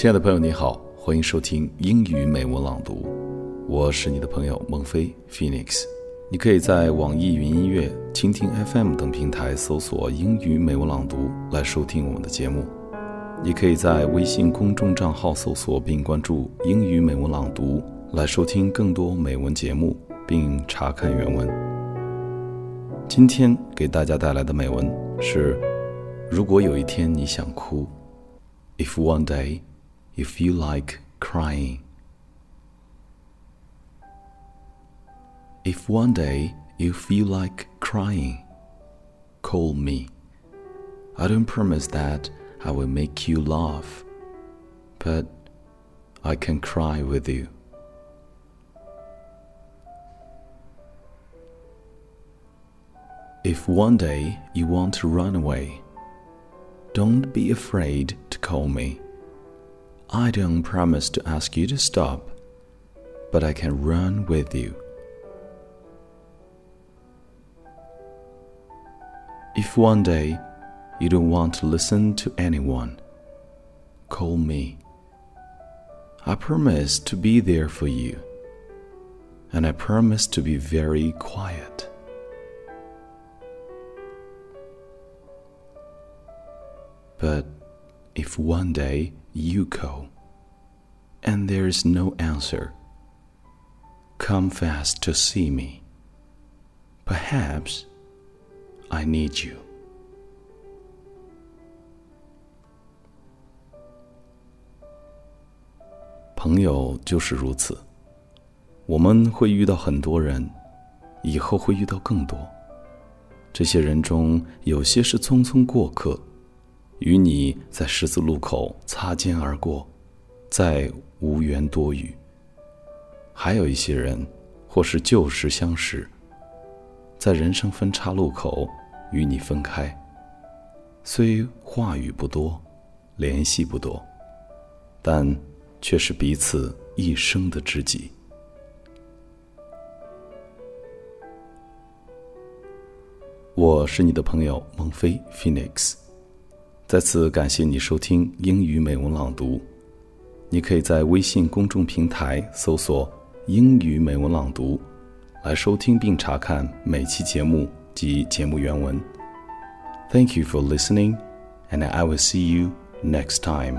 亲爱的朋友，你好，欢迎收听英语美文朗读，我是你的朋友孟非 Phoenix。你可以在网易云音乐、蜻蜓 FM 等平台搜索“英语美文朗读”来收听我们的节目。你可以在微信公众账号搜索并关注“英语美文朗读”来收听更多美文节目，并查看原文。今天给大家带来的美文是：如果有一天你想哭，If one day you feel like crying。If one day you feel like crying, call me. I don't promise that I will make you laugh, but I can cry with you. If one day you want to run away, don't be afraid to call me. I don't promise to ask you to stop, but I can run with you. If one day you don't want to listen to anyone, call me. I promise to be there for you, and I promise to be very quiet. But if one day you call and there is no answer, come fast to see me. Perhaps I need you. 朋友就是如此，我们会遇到很多人，以后会遇到更多。这些人中有些是匆匆过客， 与你在十字路口擦肩而过，再无缘多语；还有一些人，或是旧时相识，在人生分岔路口与你分开，虽话语不多，联系不多，但。却是彼此一生的知己。我是你的朋友孟非 Phoenix，再次感谢你收听英语美文朗读。你可以在微信公众平台搜索“英语美文朗读”，来收听并查看每期节目及节目原文。Thank you for listening, and I will see you next time.